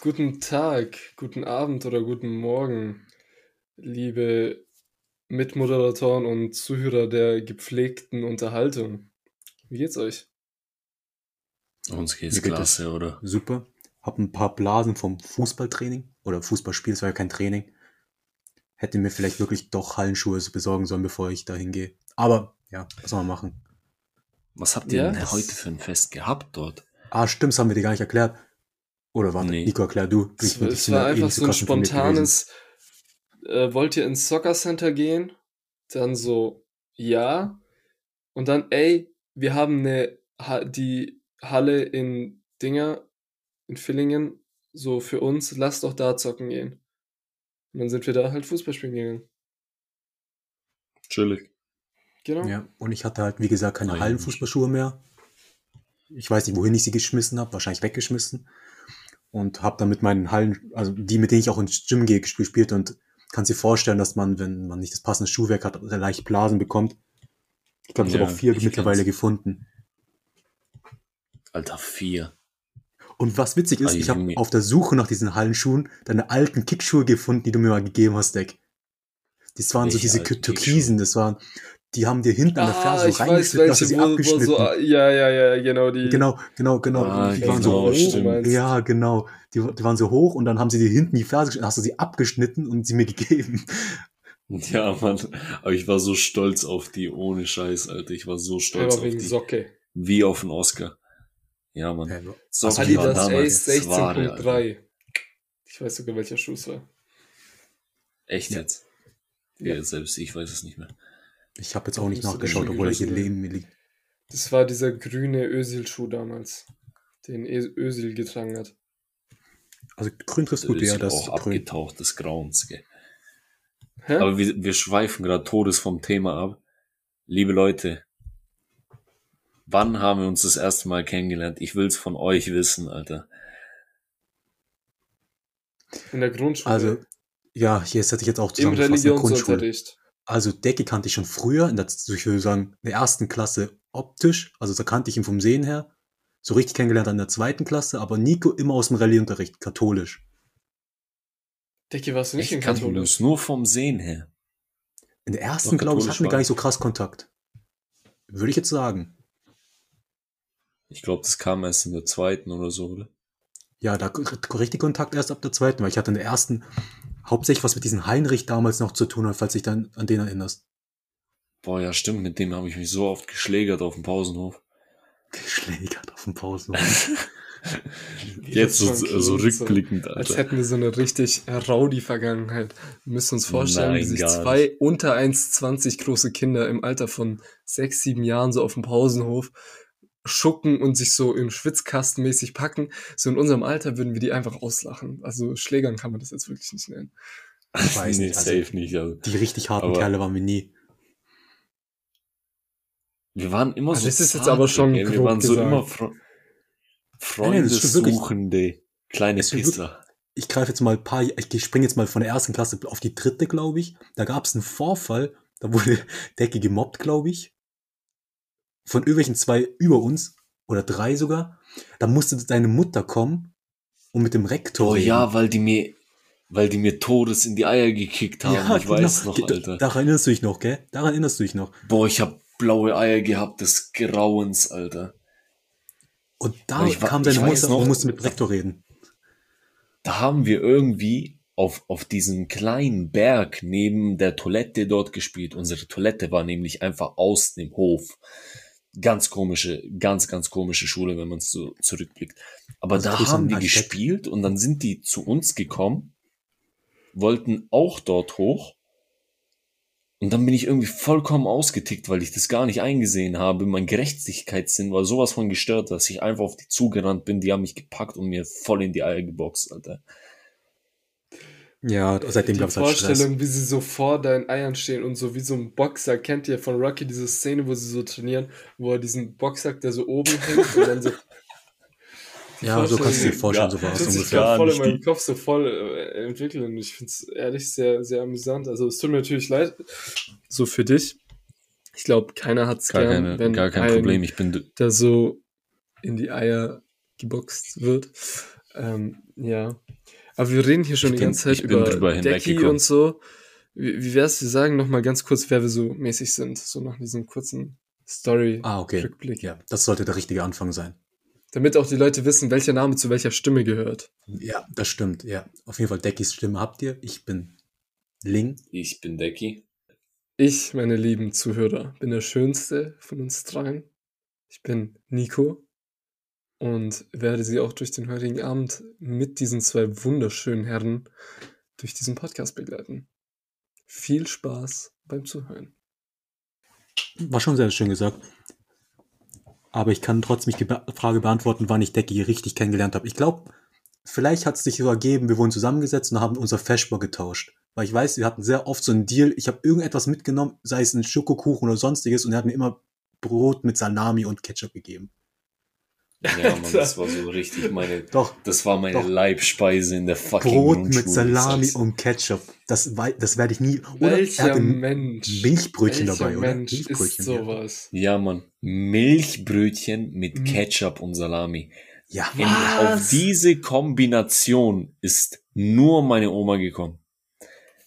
Guten Tag, guten Abend oder guten Morgen, liebe Mitmoderatoren und Zuhörer der gepflegten Unterhaltung. Wie geht's euch? Uns geht's geht klasse, es oder? super. Hab ein paar Blasen vom Fußballtraining oder Fußballspiel, es war ja kein Training. Hätte mir vielleicht wirklich doch Hallenschuhe besorgen sollen, bevor ich da hingehe. Aber ja, was soll man machen? Was habt ihr Ja, denn das- heute für ein Fest gehabt dort? Ah, stimmt, das haben wir dir gar nicht erklärt. Oder warte, Nee. Nico, erklär du. Es, es war einfach so ein spontanes, äh, wollt ihr ins Soccer Center gehen? Dann so, ja. Und dann, ey, wir haben eine, Ha- die Halle in Dinger, in Villingen, so für uns, lass doch da zocken gehen. Und dann sind wir da halt Fußball spielen gegangen. Chillig. Genau. Ja, und ich hatte halt, wie gesagt, keine Hallenfußballschuhe mehr. Ich weiß nicht, wohin ich sie geschmissen habe, wahrscheinlich weggeschmissen. Und habe dann mit meinen Hallen, also die, mit denen ich auch ins Gym gehe, gespielt und kannst dir vorstellen, dass man, wenn man nicht das passende Schuhwerk hat, leicht Blasen bekommt. Ich glaube, ich Ja, habe auch vier mittlerweile kenn's. gefunden. Alter, vier. Und was witzig ist, Ah, ich habe auf der Suche nach diesen Hallenschuhen deine alten Kickschuhe gefunden, die du mir mal gegeben hast, Deck. Das waren so Welche diese alten Türkisen, das waren, die haben dir hinten an der Ah, Ferse so weiß reingeschnitten, hast du welche, sie wo, wo abgeschnitten. so, ja, ja, ja, genau, die. Genau, genau, genau. Ah, die waren so genau, du hoch. Ja, genau. Die, die waren so hoch und dann haben sie dir hinten die Ferse geschnitten, hast du sie abgeschnitten und sie mir gegeben. Ja, Mann. Aber ich war so stolz auf die, ohne Scheiß, Alter. Ich war so stolz Aber auf wegen die. Socke. Wie auf den Oscar. Ja, Mann. Ja, Socke die war Adidas damals Ace Ware, Alter. 16.3. Ich weiß sogar, welcher Schuh es war. Echt Ja. jetzt? Ja. Ja. selbst ich weiß es nicht mehr. Ich habe jetzt auch nicht nachgeschaut, das obwohl er gewesen neben mir liegt. Das war dieser grüne Özil-Schuh damals, den Özil getragen hat. Also grün trifft Das gut, ja, ist das auch ist grün. abgetaucht des Grauens, gell. Hä? Aber wir, wir schweifen gerade Todes vom Thema ab. Liebe Leute, wann haben wir uns das erste Mal kennengelernt? Ich will's von euch wissen, Alter. In der Grundschule. Also, ja, hier hätte ich jetzt auch Im zusammengefasst in der Grundschule. Religionsunterricht. Also Decke kannte ich schon früher, in der, so ich würde sagen, in der ersten Klasse optisch, also da kannte ich ihn vom Sehen her. So richtig kennengelernt in der zweiten Klasse, aber Nico immer aus dem Rallyeunterricht, katholisch. Dicke, warst du nicht Ich in katholisch? nur vom Sehen her. In der ersten, Doch, glaube ich, hatten wir gar ich. nicht so krass Kontakt. Würde ich jetzt sagen. Ich glaube, das kam erst in der zweiten oder so, oder? Ja, da richtig Kontakt erst ab der zweiten, weil ich hatte in der ersten hauptsächlich was mit diesem Heinrich damals noch zu tun hat, falls dich dann an den erinnerst. Boah, ja, stimmt, mit dem habe ich mich so oft geschlägert auf dem Pausenhof. Geschlägert auf dem Pausenhof. Jetzt so, so rückblickend, Als Alter. hätten wir so eine richtig rowdy Vergangenheit. Wir müssen uns vorstellen, Nein, wie sich zwei unter 1,20 große Kinder im Alter von sechs, sieben Jahren so auf dem Pausenhof schucken und sich so im Schwitzkasten mäßig packen. So in unserem Alter würden wir die einfach auslachen. Also Schlägern kann man das jetzt wirklich nicht nennen. Ich weiß nee, nicht, also safe nicht. Also. die richtig harten Aber- Kerle waren wir nie. Wir waren immer Also so das ist jetzt zarte, aber schon gell? Wir waren so gesagt. immer Fre. Freundessuchende kleine Pisser. ich greife jetzt mal ein paar, ich springe jetzt mal von der ersten Klasse auf die dritte, glaube ich. Da gab es einen Vorfall, da wurde Decke gemobbt, glaube ich. Von irgendwelchen zwei über uns, oder drei sogar. Da musste deine Mutter kommen und mit dem Rektor Oh reden. ja, weil die mir, weil die mir Todes in die Eier gekickt haben. Ja, ich weiß noch, Alter. Daran erinnerst du dich noch, gell? Daran erinnerst du dich noch. Boah, ich hab blaue Eier gehabt des Grauens, Alter. Und da ich kam deine Mutter noch- und musste mit dem Rektor reden. Da haben wir irgendwie auf, auf diesem kleinen Berg neben der Toilette dort gespielt. Unsere Toilette war nämlich einfach aus dem Hof. Ganz komische, ganz, ganz komische Schule, wenn man es so zurückblickt. Aber Also da haben Architekt. gespielt und dann sind die zu uns gekommen, wollten auch dort hoch. Und dann bin ich irgendwie vollkommen ausgetickt, weil ich das gar nicht eingesehen habe. Mein Gerechtigkeitssinn war sowas von gestört, dass ich einfach auf die zugerannt bin. Die haben mich gepackt und mir voll in die Eier geboxt, Alter. Ja, seitdem Die gab es halt Stress. Vorstellung, wie sie so vor deinen Eiern stehen und so wie so ein Boxer. Kennt ihr von Rocky diese Szene, wo sie so trainieren, wo er diesen Boxsack, der so oben hängt und dann so. Ja, so kannst du dir vorstellen, so war es ungefähr. gerade voll in meinem Kopf so voll äh, entwickeln. Und ich finde es ehrlich sehr, sehr amüsant. Also es tut mir natürlich leid, so für dich. Ich glaube, keiner hat es Gar, gern, keine, wenn gar kein ein, Problem. Ich bin, da so in die Eier geboxt wird. Ähm, ja. Aber wir reden hier schon Ich die ganze Zeit über Decky und so. Wie, wie wär's, wir sagen noch mal ganz kurz, wer wir so mäßig sind, so nach diesem kurzen Story-Rückblick. Ah, okay. Ja, das sollte der richtige Anfang sein. Damit auch die Leute wissen, welcher Name zu welcher Stimme gehört. Ja, das stimmt. Ja, auf jeden Fall Deckys Stimme habt ihr. Ich bin Ling. Ich bin Decky. Ich, meine lieben Zuhörer, bin der Schönste von uns dreien. Ich bin Nico und werde Sie auch durch den heutigen Abend mit diesen zwei wunderschönen Herren durch diesen Podcast begleiten. Viel Spaß beim Zuhören. War schon sehr schön gesagt. Aber ich kann trotzdem die Frage beantworten, wann ich Decky richtig kennengelernt habe. Ich glaube, vielleicht hat es sich so ergeben, wir wurden zusammengesetzt und haben unser Feschbar getauscht. Weil ich weiß, wir hatten sehr oft so einen Deal. Ich habe irgendetwas mitgenommen, sei es ein Schokokuchen oder sonstiges, und er hat mir immer Brot mit Salami und Ketchup gegeben. Ja, Mann, das war so richtig meine, Doch, das war meine Doch. Leibspeise in der fucking Brot Grundschule, mit Salami ich sag's. und Ketchup. Das, das werde ich nie. Oder er Welcher Mensch? Milchbrötchen welcher dabei, oder? Mensch ist Milchbrötchen, ja. sowas? Ja, Mann. Milchbrötchen mit Mhm. Ketchup und Salami. Ja, In, auf diese Kombination ist nur meine Oma gekommen.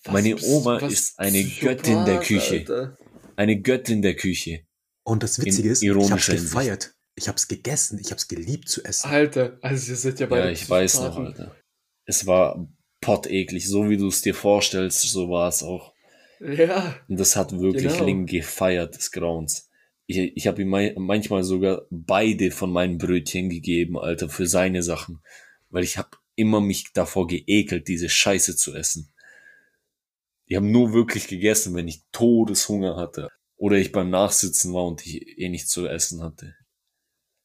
Was Meine bist- Oma was ist eine Göttin der Küche. Alter. Eine Göttin der Küche. und das Witzige ist, ich hab's gefeiert. Ich hab's gegessen. Ich hab's geliebt zu essen. Alter, also ihr seid ja beide Ja, ich weiß noch. Alter. Es war poteklig, so wie du es dir vorstellst, so war es auch. Ja, Und das hat wirklich Genau. Ling gefeiert, des Grauens. Ich, ich habe ihm manchmal sogar beide von meinen Brötchen gegeben, Alter, für seine Sachen. Weil ich habe immer mich davor geekelt, diese Scheiße zu essen. Ich habe nur wirklich gegessen, wenn ich Todeshunger hatte. Oder ich beim Nachsitzen war und ich eh nichts zu essen hatte.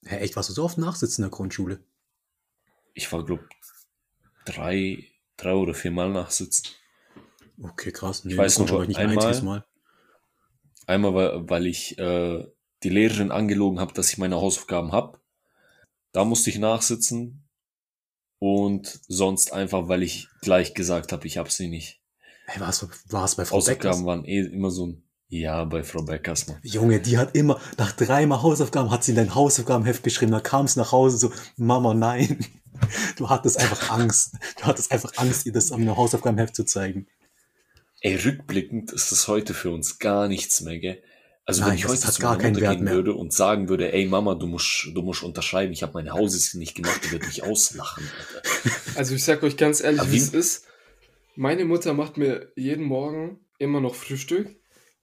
Hä, echt, warst du so oft nachsitzen in der Grundschule? Ich war, glaub, drei, drei oder viermal nachsitzen. Okay, krass. Nee, Ich weiß noch, ich nicht ein einmal- einziges Mal. Einmal, weil, weil ich äh, die Lehrerin angelogen habe, dass ich meine Hausaufgaben hab. Da musste ich nachsitzen. Und sonst einfach, weil ich gleich gesagt habe, ich hab sie nicht. Hey, war es bei Frau Beckers? Hausaufgaben waren eh immer so ein Ja bei Frau Beckers, Mann. Junge, die hat immer, nach dreimal Hausaufgaben hat sie in dein Hausaufgabenheft geschrieben. Da kam es nach Hause so, Mama, nein. Du hattest einfach Angst. Du hattest einfach Angst, ihr das am Hausaufgabenheft zu zeigen. Ey, rückblickend ist das heute für uns gar nichts mehr, gell? Also Nein, wenn ich das heute zu gar meiner keinen Mutter Wert gehen mehr. würde und sagen würde, ey Mama, du musst, du musst unterschreiben, ich habe meine Hausaufgaben nicht gemacht, die wird mich auslachen, Alter. also ich sag euch ganz ehrlich, wie- es ist. Meine Mutter macht mir jeden Morgen immer noch Frühstück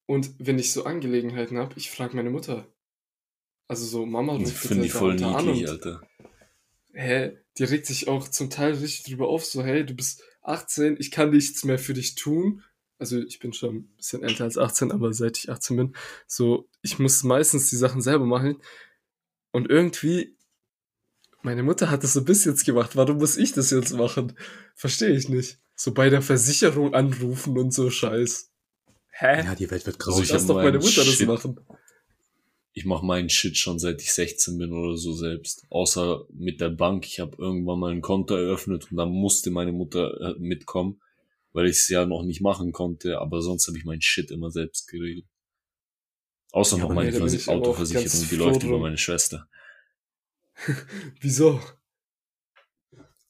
und wenn ich so Angelegenheiten habe, ich frage meine Mutter. Also so, Mama, Und ruf ich finde die voll niedlich, Alter. hä, die regt sich auch zum Teil richtig drüber auf, so, hey, du bist 18, ich kann nichts mehr für dich tun. Also ich bin schon ein bisschen älter als 18, aber seit ich 18 bin, so, ich muss meistens die Sachen selber machen. Und irgendwie, meine Mutter hat das so bis jetzt gemacht, warum muss ich das jetzt machen? Verstehe ich nicht. So bei der Versicherung anrufen und so Scheiß. Hä? Ja, die Welt wird Also grausig. ich Lass doch meine Mutter das Shit. machen. Ich mache meinen Shit schon seit ich 16 bin oder so selbst. Außer mit der Bank. Ich habe irgendwann mal ein Konto eröffnet und dann musste meine Mutter äh, mitkommen, weil ich es ja noch nicht machen konnte. Aber sonst habe ich meinen Shit immer selbst geregelt. Außer Ja, noch meine nee, Autoversicherung, die läuft über meine Schwester. Wieso?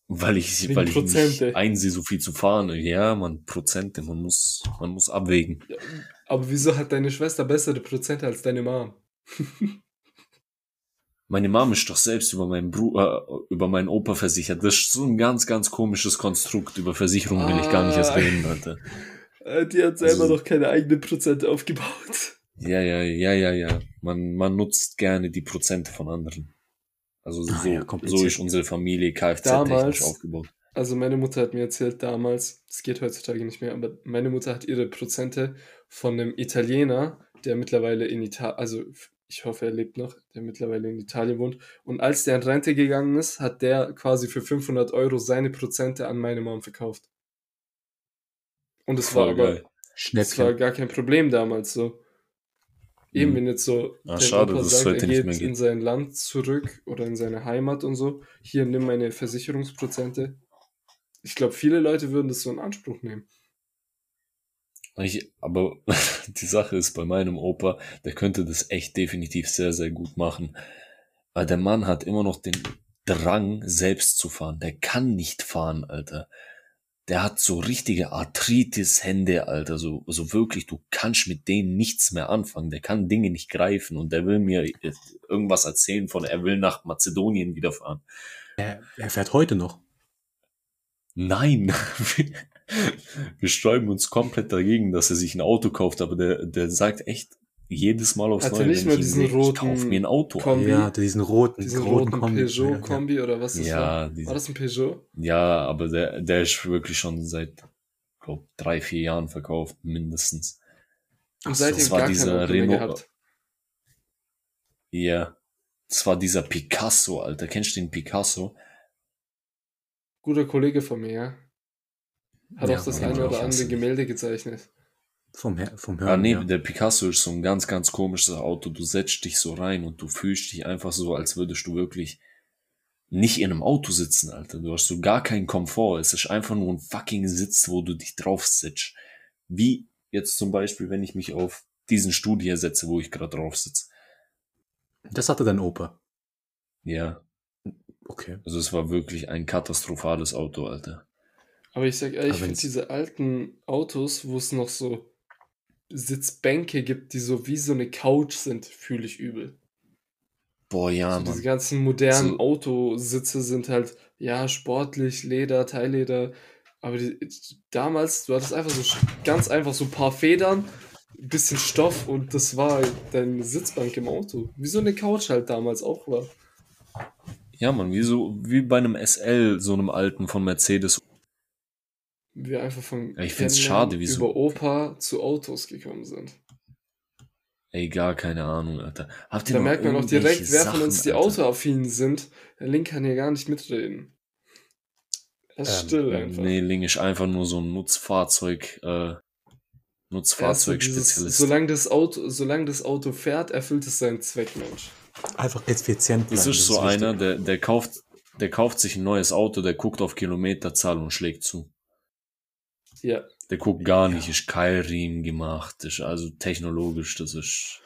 Weil ich, weil ich nicht einsehe, so viel zu fahren. Ja, man, Prozente, man muss, man muss abwägen. Aber wieso hat deine Schwester bessere Prozente als deine Mom? Meine Mom ist doch selbst über meinen Bruder, äh, über meinen Opa versichert. Das ist so ein ganz, ganz komisches Konstrukt. Über Versicherung will ich gar nicht erst Ah. reden, Alter. Äh, Die hat selber Also- noch keine eigenen Prozente aufgebaut. Ja, ja, ja, ja, ja. Man, man nutzt gerne die Prozente von anderen. Also Ah, so, ja, so ist unsere Familie Kfz-technisch aufgebaut. Also meine Mutter hat mir erzählt damals, das geht heutzutage nicht mehr, aber meine Mutter hat ihre Prozente von einem Italiener, der mittlerweile in Italien, also ich hoffe, er lebt noch, der mittlerweile in Italien wohnt. Und als der in Rente gegangen ist, hat der quasi für 500 Euro seine Prozente an meine Mom verkauft. Und es war aber, es war gar kein Problem damals so. Eben, Mhm. wenn jetzt so Ah, schade, Opa sagt, er geht. in sein Land zurück oder in seine Heimat und so, hier nimm meine Versicherungsprozente. Ich glaube, viele Leute würden das so in Anspruch nehmen. Ich, aber die Sache ist bei meinem Opa, der könnte das echt definitiv sehr, sehr gut machen. Weil der Mann hat immer noch den Drang, selbst zu fahren. Der kann nicht fahren, Alter. Der hat so richtige Arthritis-Hände, Alter. So, so wirklich, du kannst mit denen nichts mehr anfangen. Der kann Dinge nicht greifen und der will mir irgendwas erzählen von, er will nach Mazedonien wieder fahren. Er, er fährt heute noch. Nein, wir sträuben uns komplett dagegen, dass er sich ein Auto kauft, aber der, der sagt echt jedes Mal aufs Hat er Neue, nicht ich ihn diesen sehe, ich roten kauf mir ein Auto. Kombi? Ja, diesen roten, Diesen roten, roten Kombi. Ja, Peugeot-Kombi oder was das Ja, war? diese- War das ein Peugeot? Ja, aber der, der ist wirklich schon seit, glaub, drei, vier Jahren verkauft, mindestens. Und seitdem das war gar kein dieser Renault- gehabt. Ja. Das war dieser Picasso, Alter. Kennst du den Picasso? Guter Kollege von mir, ja. Hat Ja, auch das eine ich oder andere. Gemälde gezeichnet. Vom, Her vom Hören. Ah, nee, ja. der Picasso ist so ein ganz, ganz komisches Auto. Du setzt dich so rein und du fühlst dich einfach so, als würdest du wirklich nicht in einem Auto sitzen, Alter. Du hast so gar keinen Komfort. Es ist einfach nur ein fucking Sitz, wo du dich drauf sitzt. Wie jetzt zum Beispiel, wenn ich mich auf diesen Stuhl hier setze, wo ich gerade drauf sitze. Das hatte dein Opa. Ja, Okay. also es war wirklich ein katastrophales Auto, Alter. Aber ich sag ehrlich, ich finde diese alten Autos, wo es noch so Sitzbänke gibt, die so wie so eine Couch sind, fühle ich übel. Boah, ja, so diese Mann. ganzen modernen So- Autositze sind halt, ja, sportlich, Leder, Teilleder. Aber die, damals, du hattest einfach so ganz einfach so ein paar Federn, ein bisschen Stoff und das war deine Sitzbank im Auto. Wie so eine Couch halt damals auch war. Ja, Mann, wie so, wie bei einem SL, so einem alten von Mercedes. Wir einfach von Ja, ich find's schade, wie so- über Opa zu Autos gekommen sind. Ey, gar keine Ahnung, Alter. Habt ihr Da merkt man auch direkt, wer von uns Sachen, die Alter? autoaffinen sind. Der Link kann hier gar nicht mitreden. Er ist Ähm, still einfach. Nee, Ling ist einfach nur so ein Nutzfahrzeug, äh, ist Nutzfahrzeugspezialist. solange das Auto, solange das Auto fährt, erfüllt es seinen Zweck, Mensch. Einfach effizient Das bleiben, ist so wichtig. einer, der, der kauft, der kauft sich ein neues Auto, der guckt auf Kilometerzahl und schlägt zu. Ja, Der guckt gar nicht, ist Keilriemen gemacht, ist also technologisch, das ist,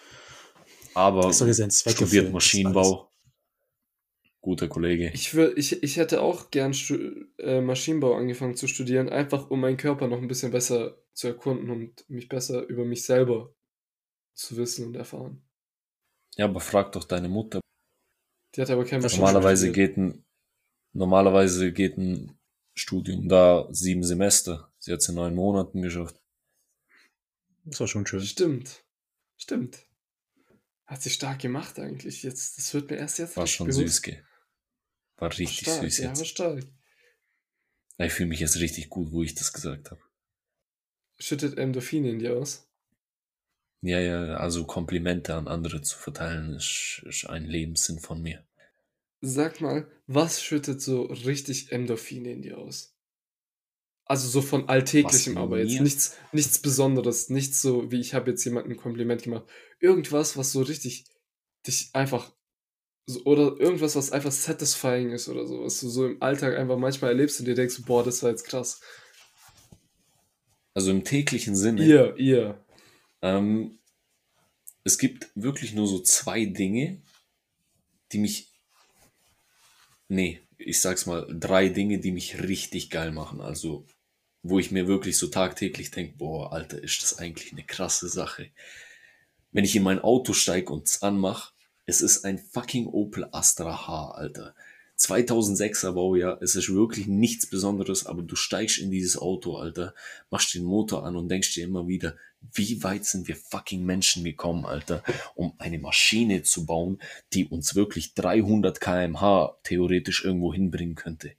aber Das Zweck studiert Maschinenbau. Guter Kollege. ich, wür, ich, ich hätte auch gern äh, Maschinenbau angefangen zu studieren, einfach um meinen Körper noch ein bisschen besser zu erkunden und mich besser über mich selber zu wissen und erfahren. Ja, aber frag doch deine Mutter. Die hat aber kein Maschinenbau Normalerweise geht ein, normalerweise geht ein Studium da sieben Semester. Sie hat es in neun Monaten geschafft. Das war schon schön. Stimmt. Stimmt. Hat sie stark gemacht eigentlich. Jetzt, das wird mir erst jetzt War schon bewusst. süß, gell? War richtig stark, süß ja, jetzt. war stark. Ich fühle mich jetzt richtig gut, wo ich das gesagt habe. Schüttet Endorphine in dir aus. Ja, ja, also Komplimente an andere zu verteilen, ist, ist ein Lebenssinn von mir. Sag mal, was schüttet so richtig Endorphine in dir aus? Also so von alltäglichem, Was aber jetzt nichts, nichts Besonderes, nichts so wie ich habe jetzt jemandem ein Kompliment gemacht. Irgendwas, was so richtig dich einfach so, oder irgendwas, was einfach satisfying ist oder so, was du so im Alltag einfach manchmal erlebst und dir denkst, boah, das war jetzt krass. Also im täglichen Sinne. Ihr, ihr. Ähm, es gibt wirklich nur so zwei Dinge, die mich. Nee, ich sag's mal, drei Dinge, die mich richtig geil machen. Also, wo ich mir wirklich so tagtäglich denke, boah, Alter, ist das eigentlich eine krasse Sache. Wenn ich in mein Auto steige und es anmach, es ist ein fucking Opel Astra H, Alter. 2006er Baujahr, es ist wirklich nichts Besonderes, aber du steigst in dieses Auto, Alter, machst den Motor an und denkst dir immer wieder, wie weit sind wir fucking Menschen gekommen, Alter, um eine Maschine zu bauen, die uns wirklich 300 kmh theoretisch irgendwo hinbringen könnte.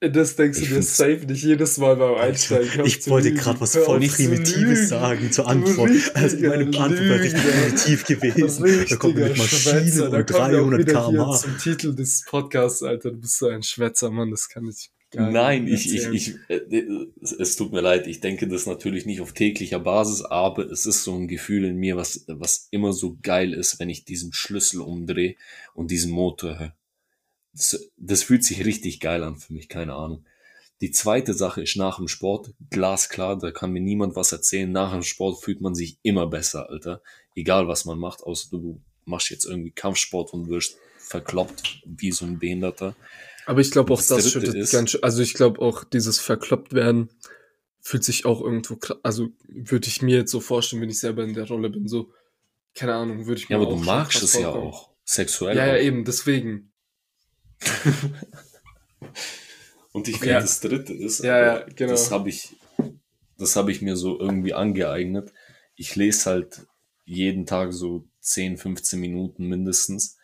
Das denkst Ich du dir safe nicht jedes Mal beim Einsteigen. Auf Ich wollte gerade was voll Primitives lügen. sagen zur Antwort. Also richtiger meine Antwort wäre richtig primitiv gewesen. Da kommt mit Schwätzer. Da und auch 300 wieder hier km/h. zum Titel des Podcasts, Alter. Du bist so ein Schwätzer, Mann. Das kann ich gar nicht Nein, ich, ich, ich, äh, es, es tut mir leid, ich denke das natürlich nicht auf täglicher Basis, aber es ist so ein Gefühl in mir, was, was immer so geil ist, wenn ich diesen Schlüssel umdrehe und diesen Motor höre. Das, das fühlt sich richtig geil an für mich, keine Ahnung. Die zweite Sache ist nach dem Sport, glasklar, da kann mir niemand was erzählen. Nach dem Sport fühlt man sich immer besser, Alter. Egal was man macht, außer du machst jetzt irgendwie Kampfsport und wirst verkloppt wie so ein Behinderter. Aber ich glaube auch, das das schüttet ist- ganz schön, also ich glaube auch, dieses verkloppt werden fühlt sich auch irgendwo, also würde ich mir jetzt so vorstellen, wenn ich selber in der Rolle bin, so, keine Ahnung, würde ich mir Ja, aber du magst es ja auch. Sexuell Ja, auch. ja, eben, deswegen. Und ich finde, Ja. das dritte ist, Ja, genau. das habe ich, das habe ich mir so irgendwie angeeignet. Ich lese halt jeden Tag so 10, 15 Minuten mindestens.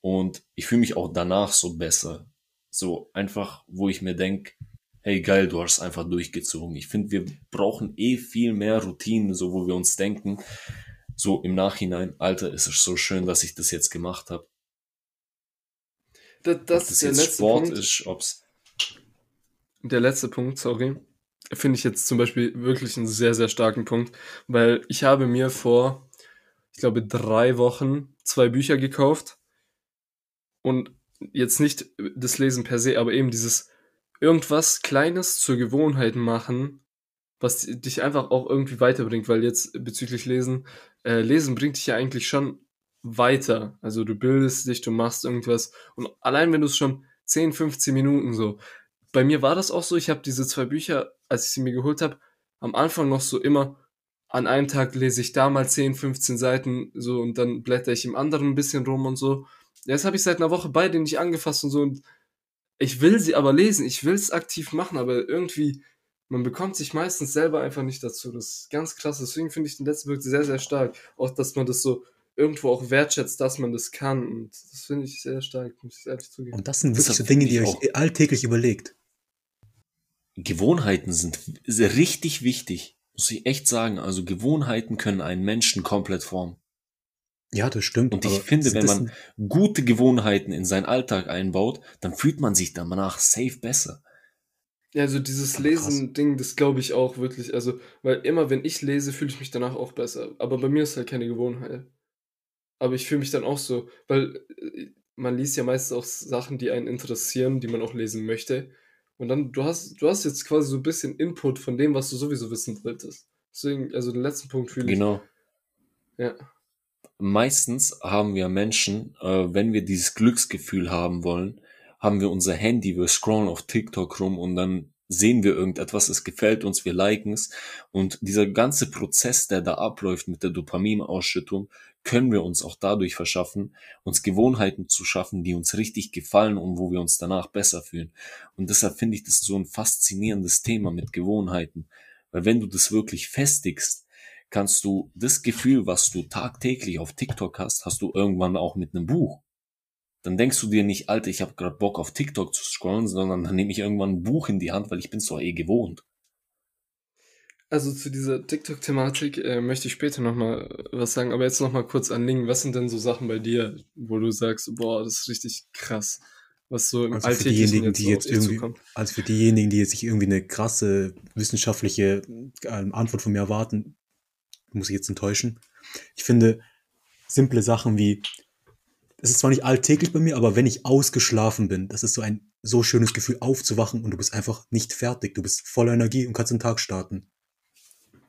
Und ich fühle mich auch danach so besser. So einfach, wo ich mir denk, hey geil, du hast einfach durchgezogen. Ich finde, wir brauchen eh viel mehr Routinen, so wo wir uns denken, so im Nachhinein, Alter, es ist so schön, dass ich das jetzt gemacht habe. Das, das ist der letzte Sport Punkt. ist, ob's Der letzte Punkt, sorry, finde ich jetzt zum Beispiel wirklich einen sehr, sehr starken Punkt, weil ich habe mir vor, ich glaube, drei Wochen zwei Bücher gekauft und jetzt nicht das Lesen per se, aber eben dieses irgendwas Kleines zur Gewohnheit machen, was dich einfach auch irgendwie weiterbringt, weil jetzt bezüglich Lesen, äh, Lesen bringt dich ja eigentlich schon weiter. Also du bildest dich, du machst irgendwas und allein wenn du es schon 10, 15 Minuten so, bei mir war das auch so, ich habe diese zwei Bücher, als ich sie mir geholt habe, am Anfang noch so immer, an einem Tag lese ich da mal 10, 15 Seiten so und dann blätter ich im anderen ein bisschen rum und so. Jetzt habe ich seit einer Woche beide nicht angefasst und so und ich will sie aber lesen, ich will es aktiv machen, aber irgendwie, man bekommt sich meistens selber einfach nicht dazu. Das ist ganz krass. Deswegen finde ich den letzten wirklich sehr, sehr stark. Auch, dass man das so irgendwo auch wertschätzt, dass man das kann. Und das finde ich sehr stark, muss ich ehrlich zugeben. Und das sind Das wirklich so hab Dinge, die ihr auch. euch alltäglich überlegt. Gewohnheiten sind sehr richtig wichtig, muss ich echt sagen. Also Gewohnheiten können einen Menschen komplett formen. Ja, das stimmt. Und ich finde, wenn das man gute Gewohnheiten in seinen Alltag einbaut, dann fühlt man sich danach safe besser. Ja, also dieses. Lesen-Ding, das glaube ich auch wirklich. Also, weil immer, wenn ich lese, fühle ich mich danach auch besser. Aber bei mir ist halt keine Gewohnheit. Aber ich fühle mich dann auch so, weil äh, man liest ja meistens auch Sachen, die einen interessieren, die man auch lesen möchte. Und dann, du hast, du hast jetzt quasi so ein bisschen Input von dem, was du sowieso wissen wolltest. Deswegen, also den letzten Punkt fühle ich. Genau. Ja. Meistens haben wir Menschen, äh, wenn wir dieses Glücksgefühl haben wollen, haben wir unser Handy, wir scrollen auf TikTok rum und dann sehen wir irgendetwas, es gefällt uns, wir liken es. Und dieser ganze Prozess, der da abläuft mit der Dopaminausschüttung, können wir uns auch dadurch verschaffen, uns Gewohnheiten zu schaffen, die uns richtig gefallen und wo wir uns danach besser fühlen. Und deshalb finde ich das so ein faszinierendes Thema mit Gewohnheiten. Weil wenn du das wirklich festigst, kannst du das Gefühl, was du tagtäglich auf TikTok hast, hast du irgendwann auch mit einem Buch. Dann denkst du dir nicht, Alter, ich habe gerade Bock auf TikTok zu scrollen, sondern dann nehme ich irgendwann ein Buch in die Hand, weil ich bin es doch eh gewohnt. Also zu dieser TikTok-Thematik äh, möchte ich später nochmal was sagen, aber jetzt nochmal kurz an Ling. Was sind denn so Sachen bei dir, wo du sagst, boah, das ist richtig krass, was so im Also für Alltäglichen diejenigen, jetzt die jetzt irgendwie, zukommt? also für diejenigen, die jetzt sich irgendwie eine krasse wissenschaftliche ähm, Antwort von mir erwarten, muss ich jetzt enttäuschen. Ich finde simple Sachen wie, es ist zwar nicht alltäglich bei mir, aber wenn ich ausgeschlafen bin, das ist so ein so schönes Gefühl aufzuwachen und du bist einfach nicht fertig. Du bist voller Energie und kannst den Tag starten.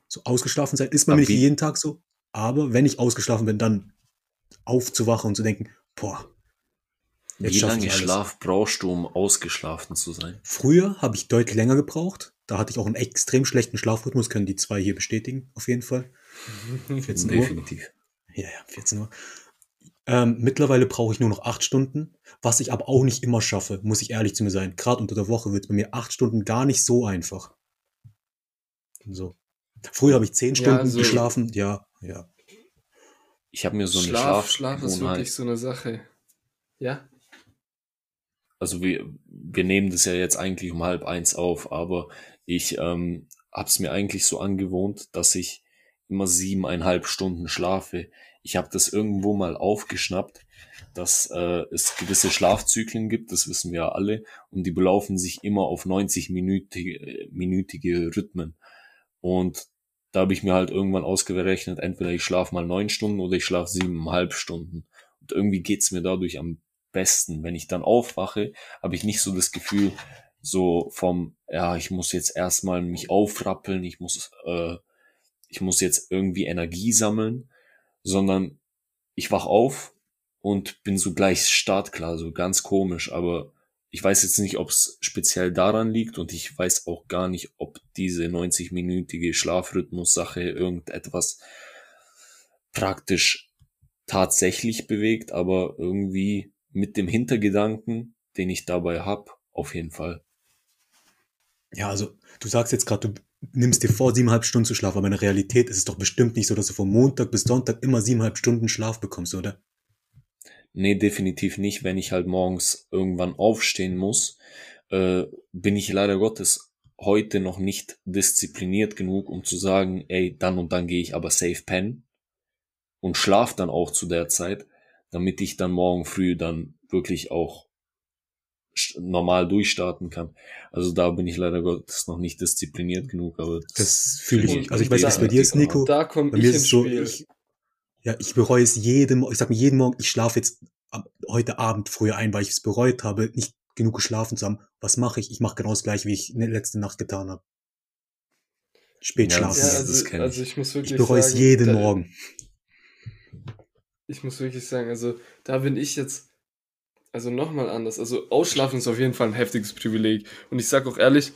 So ausgeschlafen sein ist man Aber nicht jeden Tag so, aber wenn ich ausgeschlafen bin, dann aufzuwachen und zu denken, boah, jetzt Wie lange. Schlaf brauchst du, um ausgeschlafen zu sein? Früher habe ich deutlich länger gebraucht. Da hatte ich auch einen extrem schlechten Schlafrhythmus, können die zwei hier bestätigen, auf jeden Fall. 14 Uhr. Definitiv. Ja, ja, 14 Uhr. Ähm, mittlerweile brauche ich nur noch acht Stunden, was ich aber auch nicht immer schaffe, muss ich ehrlich zu mir sein. Gerade unter der Woche wird bei mir acht Stunden gar nicht so einfach. So. Früher habe ich zehn Ja, Stunden also- geschlafen, ja, ja. Ich habe mir so eine Schlaf, Schlaf ist Schlafgewohnheit. wirklich so eine Sache. Ja? also wir, wir nehmen das ja jetzt eigentlich um halb eins auf, aber ich ähm, habe es mir eigentlich so angewohnt, dass ich immer siebeneinhalb Stunden schlafe. Ich habe das irgendwo mal aufgeschnappt, dass äh, es gewisse Schlafzyklen gibt, das wissen wir ja alle, und die belaufen sich immer auf 90-minütige minütige Rhythmen. Und da habe ich mir halt irgendwann ausgerechnet, entweder ich schlafe mal neun Stunden oder ich schlafe siebeneinhalb Stunden. Und irgendwie geht's mir dadurch am besten. Wenn ich dann aufwache, habe ich nicht so das Gefühl, so vom, ja, ich muss jetzt erstmal mich aufrappeln, ich muss, äh, ich muss jetzt irgendwie Energie sammeln, sondern ich wach auf und bin so gleich startklar, so ganz komisch, aber ich weiß jetzt nicht, ob es speziell daran liegt und ich weiß auch gar nicht, ob diese 90-minütige Schlafrhythmus-Sache irgendetwas praktisch tatsächlich bewegt, aber irgendwie mit dem Hintergedanken, den ich dabei hab, auf jeden Fall. Ja, also du sagst jetzt gerade, du nimmst dir vor, siebeneinhalb Stunden zu schlafen, aber in der Realität ist es doch bestimmt nicht so, dass du von Montag bis Sonntag immer siebeneinhalb Stunden Schlaf bekommst, oder? Nee, definitiv nicht. Wenn ich halt morgens irgendwann aufstehen muss, äh, bin ich leider Gottes heute noch nicht diszipliniert genug, um zu sagen, ey, dann und dann gehe ich aber safe pennen und schlaf dann auch zu der Zeit, damit ich dann morgen früh dann wirklich auch normal durchstarten kann. Also da bin ich leider Gottes noch nicht diszipliniert genug, aber das, das fühle ich. Also ich weiß, was bei dir ist, Nico. Da kommt bei mir ist es so, ich, ja, ich bereue es jedem, ich sag mir jeden Morgen, ich schlafe jetzt heute Abend früher ein, weil ich es bereut habe, nicht genug geschlafen zu haben. Was mache ich? Ich mache genau das gleiche, wie ich in der letzten Nacht getan habe. Spät ja, schlafen. Ja, also, also ich muss wirklich ich bereue sagen, es jeden Morgen. Ich muss wirklich sagen, also da bin ich jetzt also nochmal anders. Also Ausschlafen ist auf jeden Fall ein heftiges Privileg. Und ich sage auch ehrlich,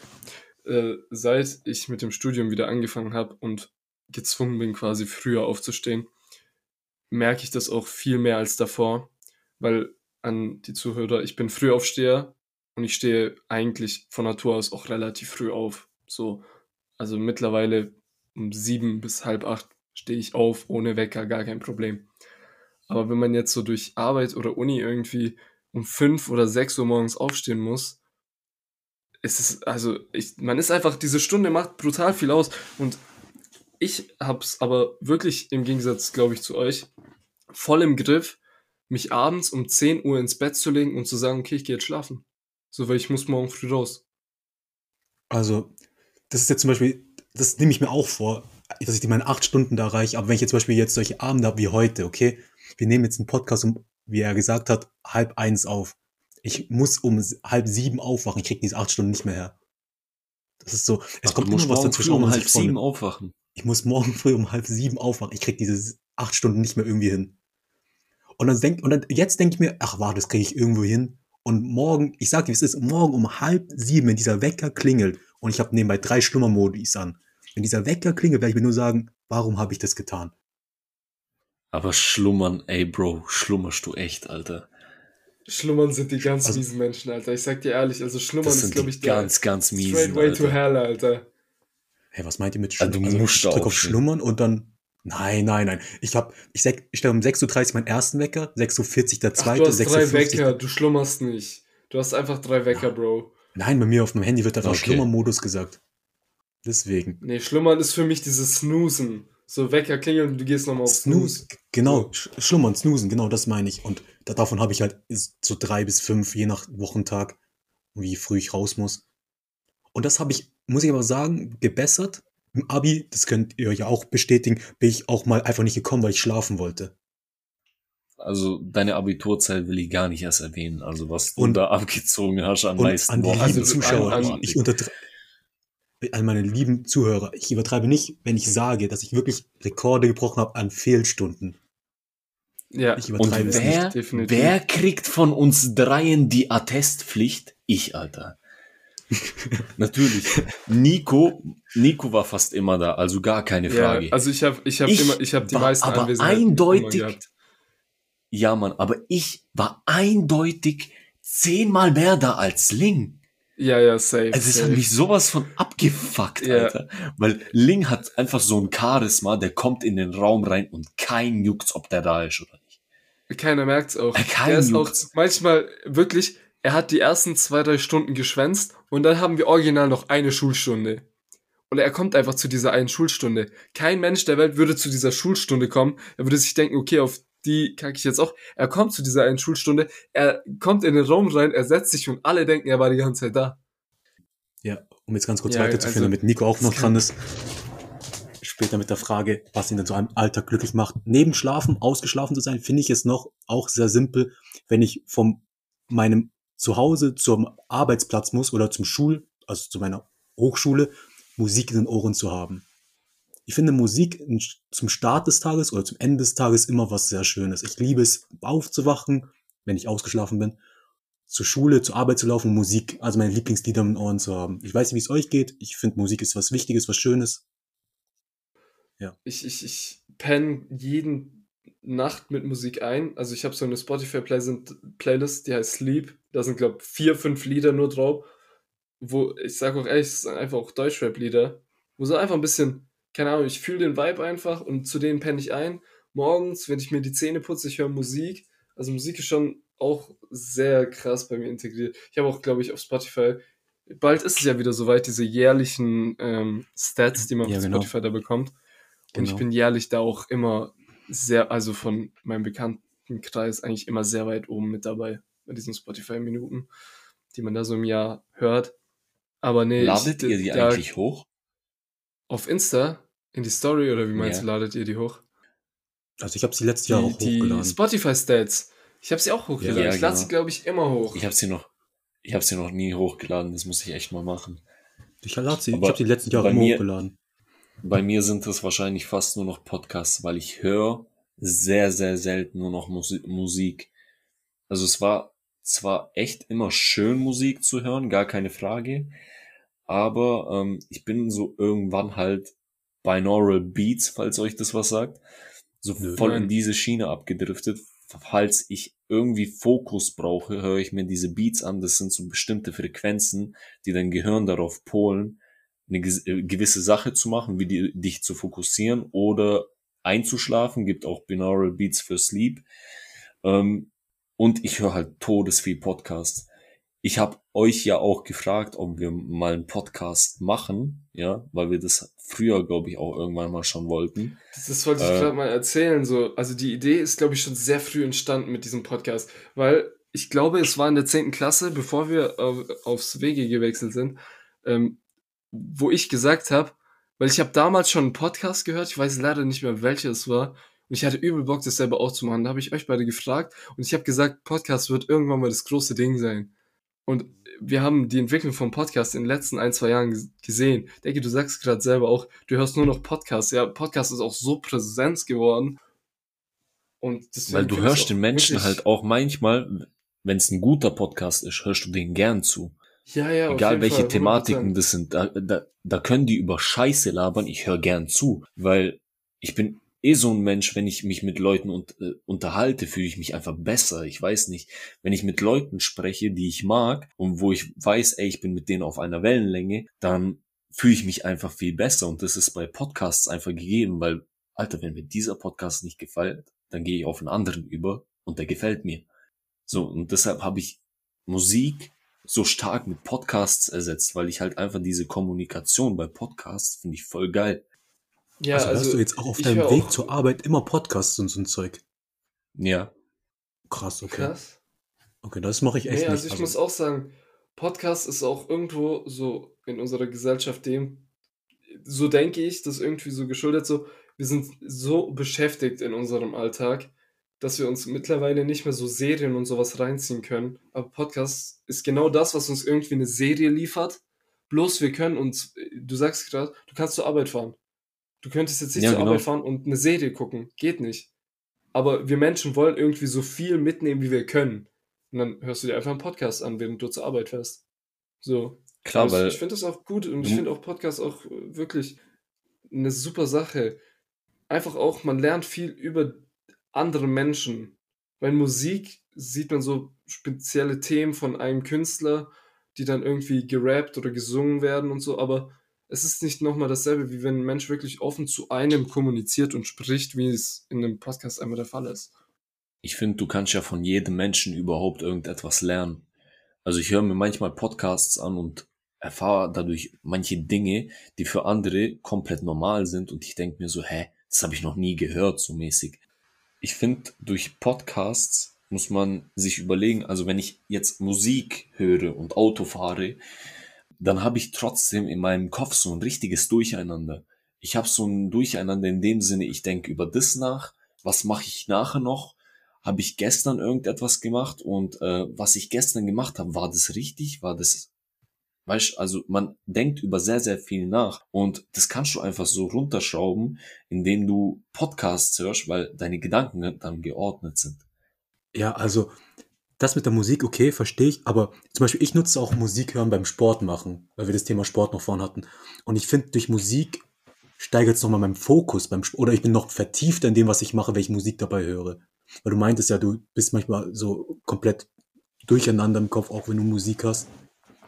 äh, seit ich mit dem Studium wieder angefangen habe und gezwungen bin, quasi früher aufzustehen, merke ich das auch viel mehr als davor. Weil an die Zuhörer, ich bin Frühaufsteher und ich stehe eigentlich von Natur aus auch relativ früh auf. So, also mittlerweile um sieben bis halb acht stehe ich auf, ohne Wecker, gar kein Problem. Aber wenn man jetzt so durch Arbeit oder Uni irgendwie um fünf oder sechs Uhr morgens aufstehen muss, ist es, also, ich, man ist einfach, diese Stunde macht brutal viel aus. Und ich hab's aber wirklich im Gegensatz, glaube ich, zu euch, voll im Griff, mich abends um 10 Uhr ins Bett zu legen und zu sagen, okay, ich gehe jetzt schlafen. So, weil ich muss morgen früh raus. Also, das ist jetzt zum Beispiel, das nehme ich mir auch vor, dass ich die meine acht Stunden da erreiche. Aber wenn ich jetzt zum Beispiel jetzt solche Abende habe wie heute, okay, wir nehmen jetzt einen Podcast um wie er gesagt hat, halb eins auf. Ich muss um halb sieben aufwachen. Ich krieg diese acht Stunden nicht mehr her. Das ist so, es Ach, kommt immer was dazwischen. Um halb sieben aufwachen. Ich muss morgen früh um halb sieben aufwachen. Ich krieg diese acht Stunden nicht mehr irgendwie hin. Und dann denk, und dann, jetzt denke ich mir, ach warte, das kriege ich irgendwo hin. Und morgen, ich sag dir, es ist morgen um halb sieben, wenn dieser Wecker klingelt und ich habe nebenbei drei Schlummermodis an. Wenn dieser Wecker klingelt, werde ich mir nur sagen, warum habe ich das getan? Aber schlummern, ey Bro, schlummerst du echt, Alter. Schlummern sind die ganz also, miesen Menschen, Alter. Ich sag dir ehrlich, also Schlummern ist, glaube ich, der ganz, ganz miesen, straight way Alter. to hell, Alter. Hey, was meint ihr mit Schlummern? Also, du musst also, ich drück auf Schlummern und dann. Nein, nein, nein. Ich hab, ich sag, ich stelle um 6.30 Uhr meinen ersten Wecker, 6.40 Uhr der zweite, Ach, du hast drei Wecker, du schlummerst nicht. Du hast einfach drei Wecker, Bro. Nein, bei mir auf dem Handy wird einfach okay. Schlummermodus gesagt. Deswegen. Nee, Schlummern ist für mich dieses Snoosen so Wecker klingeln und du gehst nochmal auf Snooze. Snooze. Genau, so. schlummern, snoosen, genau das meine ich. Und davon habe ich halt so drei bis fünf, je nach Wochentag, wie früh ich raus muss. Und das habe ich, muss ich aber sagen, gebessert. Im Abi, das könnt ihr ja auch bestätigen, bin ich auch mal einfach nicht gekommen, weil ich schlafen wollte. Also deine Abiturzeit will ich gar nicht erst erwähnen. Also was du und, da abgezogen hast an meisten an die Wochen. Also Zuschauer, an, an, ich, untertreibe an meine lieben Zuhörer, ich übertreibe nicht, wenn ich sage, dass ich wirklich Rekorde gebrochen habe an Fehlstunden. Ja, ich übertreibe und wer, es nicht. Definitiv. Wer kriegt von uns dreien die Attestpflicht? Ich, Alter. Natürlich. Nico, Nico war fast immer da, also gar keine Frage. Ja, also ich habe ich hab ich immer ich habe die meisten aber eindeutig Ja, Mann, aber ich war eindeutig zehnmal mehr da als Ling. Ja, ja, safe. Also es hat mich sowas von abgefuckt, ja. Alter. Weil Ling hat einfach so ein Charisma, der kommt in den Raum rein und kein juckt's, ob der da ist oder nicht. Keiner merkt's auch. Äh, kein der ist auch manchmal wirklich, er hat die ersten zwei, drei Stunden geschwänzt und dann haben wir original noch eine Schulstunde. Und er kommt einfach zu dieser einen Schulstunde. Kein Mensch der Welt würde zu dieser Schulstunde kommen. Er würde sich denken, okay, auf die kacke ich jetzt auch. Er kommt zu dieser einen Schulstunde, er kommt in den Raum rein, er setzt sich und alle denken, er war die ganze Zeit da. Ja, um jetzt ganz kurz ja, weiterzuführen, also, damit Nico auch noch dran ist. Später mit der Frage, was ihn denn so einem Alltag glücklich macht. Neben Schlafen, ausgeschlafen zu sein, finde ich es noch auch sehr simpel, wenn ich von meinem Zuhause zum Arbeitsplatz muss oder zum Schul, also zu meiner Hochschule, Musik in den Ohren zu haben ich finde Musik zum Start des Tages oder zum Ende des Tages immer was sehr Schönes. Ich liebe es, aufzuwachen, wenn ich ausgeschlafen bin, zur Schule, zur Arbeit zu laufen, Musik, also meine Lieblingslieder im Ohren zu haben. Ich weiß nicht, wie es euch geht. Ich finde, Musik ist was Wichtiges, was Schönes. Ich, ich, ich penne jeden Nacht mit Musik ein. Also ich habe so eine Spotify-Playlist, die heißt Sleep. Da sind, glaube ich, vier, fünf Lieder nur drauf. Wo, ich sage auch ehrlich, es sind einfach auch Deutschrap-Lieder. Wo so einfach ein bisschen, keine Ahnung, ich fühle den Vibe einfach und zu denen penne ich ein. Morgens, wenn ich mir die Zähne putze, ich höre Musik. Also Musik ist schon auch sehr krass bei mir integriert. Ich habe auch, glaube ich, auf Spotify, bald ist es ja wieder soweit, diese jährlichen ähm, Stats, die man Ja, auf genau. Spotify da bekommt. Und ich Genau. bin jährlich da auch immer sehr, also von meinem Bekanntenkreis eigentlich immer sehr weit oben mit dabei bei diesen Spotify-Minuten, die man da so im Jahr hört. Aber nee, Ladet ich, ihr die da, eigentlich hoch? Auf Insta in die Story oder wie meinst Ja. du, ladet ihr die hoch? Also ich habe sie letztes Jahr Die, auch die hochgeladen. Spotify-Stats. Ich habe sie auch hochgeladen. Ja, ich lade genau. sie, glaube ich, immer hoch. Ich habe sie noch, ich habe sie noch nie hochgeladen. Das muss ich echt mal machen. Ich, lade sie, ich Aber habe sie letzten Jahre bei immer mir- hochgeladen. Bei mir sind es wahrscheinlich fast nur noch Podcasts, weil ich höre sehr, sehr selten nur noch Musi- Musik. Also es war zwar echt immer schön, Musik zu hören, gar keine Frage, aber ähm, ich bin so irgendwann halt Binaural Beats, falls euch das was sagt, so Nö. voll Nein. in diese Schiene abgedriftet. Falls ich irgendwie Fokus brauche, höre ich mir diese Beats an. Das sind so bestimmte Frequenzen, die dein Gehirn darauf polen, eine äh, gewisse Sache zu machen, wie die, dich zu fokussieren oder einzuschlafen. Gibt auch Binaural Beats für Sleep. Ähm, und ich höre halt todesviel Podcasts. Ich habe euch ja auch gefragt, ob wir mal einen Podcast machen, ja, weil wir das früher, glaube ich, auch irgendwann mal schon wollten. Das, das wollte ich Äh, gerade mal erzählen. So. Also die Idee ist, glaube ich, schon sehr früh entstanden mit diesem Podcast. Weil ich glaube, es war in der 10. Klasse, bevor wir auf, aufs Wege gewechselt sind, ähm, wo ich gesagt habe, weil ich habe damals schon einen Podcast gehört, ich weiß leider nicht mehr, welcher es war. Und ich hatte übel Bock, das selber auch zu machen. Da habe ich euch beide gefragt und ich habe gesagt, Podcast wird irgendwann mal das große Ding sein. Und wir haben die Entwicklung vom Podcast in den letzten ein, zwei Jahren ges- gesehen. Denke, du sagst gerade selber auch, du hörst nur noch Podcasts. Ja, Podcast ist auch so präsent geworden. Und Weil du hörst den Menschen halt auch manchmal, wenn es ein guter Podcast ist, hörst du den gern zu. Ja, ja, Egal welche Fall, Thematiken 100%. das sind, da, da, da können die über Scheiße labern, ich höre gern zu, weil ich bin eh so ein Mensch, wenn ich mich mit Leuten und, äh, unterhalte, fühle ich mich einfach besser. Ich weiß nicht, wenn ich mit Leuten spreche, die ich mag und wo ich weiß, ey, ich bin mit denen auf einer Wellenlänge, dann fühle ich mich einfach viel besser und das ist bei Podcasts einfach gegeben, weil, Alter, wenn mir dieser Podcast nicht gefällt, dann gehe ich auf einen anderen über und der gefällt mir. So, und deshalb habe ich Musik so stark mit Podcasts ersetzt, weil ich halt einfach diese Kommunikation bei Podcasts finde ich voll geil. Ja, also, hörst du jetzt auch auf deinem Weg auch- zur Arbeit immer Podcasts und so ein Zeug. Ja. Krass, okay. Krass. Okay, das mache ich echt Nee, also nicht. ich muss auch sagen, Podcast ist auch irgendwo so in unserer Gesellschaft dem, so denke ich, das irgendwie so geschuldet, so, wir sind so beschäftigt in unserem Alltag, dass wir uns mittlerweile nicht mehr so Serien und sowas reinziehen können. Aber Podcast ist genau das, was uns irgendwie eine Serie liefert. Bloß wir können uns, du sagst gerade, du kannst zur Arbeit fahren. Du könntest jetzt nicht Ja, zur genau. Arbeit fahren und eine Serie gucken. Geht nicht. Aber wir Menschen wollen irgendwie so viel mitnehmen, wie wir können. Und dann hörst du dir einfach einen Podcast an, während du zur Arbeit fährst. So. Klar, Also weil ich finde das auch gut und ich du- finde auch Podcasts auch äh, wirklich eine super Sache. Einfach auch, man lernt viel über andere Menschen. Weil Musik sieht man so spezielle Themen von einem Künstler, die dann irgendwie gerappt oder gesungen werden und so, aber es ist nicht nochmal dasselbe, wie wenn ein Mensch wirklich offen zu einem kommuniziert und spricht, wie es in einem Podcast einmal der Fall ist. ich finde, du kannst ja von jedem Menschen überhaupt irgendetwas lernen. Also ich höre mir manchmal Podcasts an und erfahre dadurch manche Dinge, die für andere komplett normal sind und ich denke mir so, hä, das habe ich noch nie gehört, so mäßig. Ich finde, durch Podcasts muss man sich überlegen, also wenn ich jetzt Musik höre und Auto fahre, dann habe ich trotzdem in meinem Kopf so ein richtiges Durcheinander. Ich habe so ein Durcheinander in dem Sinne, ich denke über das nach, was mache ich nachher noch, habe ich gestern irgendetwas gemacht und äh, was ich gestern gemacht habe, war das richtig, war das, weißt, also man denkt über sehr, sehr viel nach und das kannst du einfach so runterschrauben, indem du Podcasts hörst, weil deine Gedanken dann geordnet sind. Ja, also das mit der Musik, okay, verstehe ich, aber zum Beispiel ich nutze auch Musik hören beim Sport machen, weil wir das Thema Sport noch vorhin hatten. Und ich finde, durch Musik steigert es nochmal meinen Fokus beim Sport, oder ich bin noch vertiefter in dem, was ich mache, wenn ich Musik dabei höre. Weil du meintest ja, du bist manchmal so komplett durcheinander im Kopf, auch wenn du Musik hast.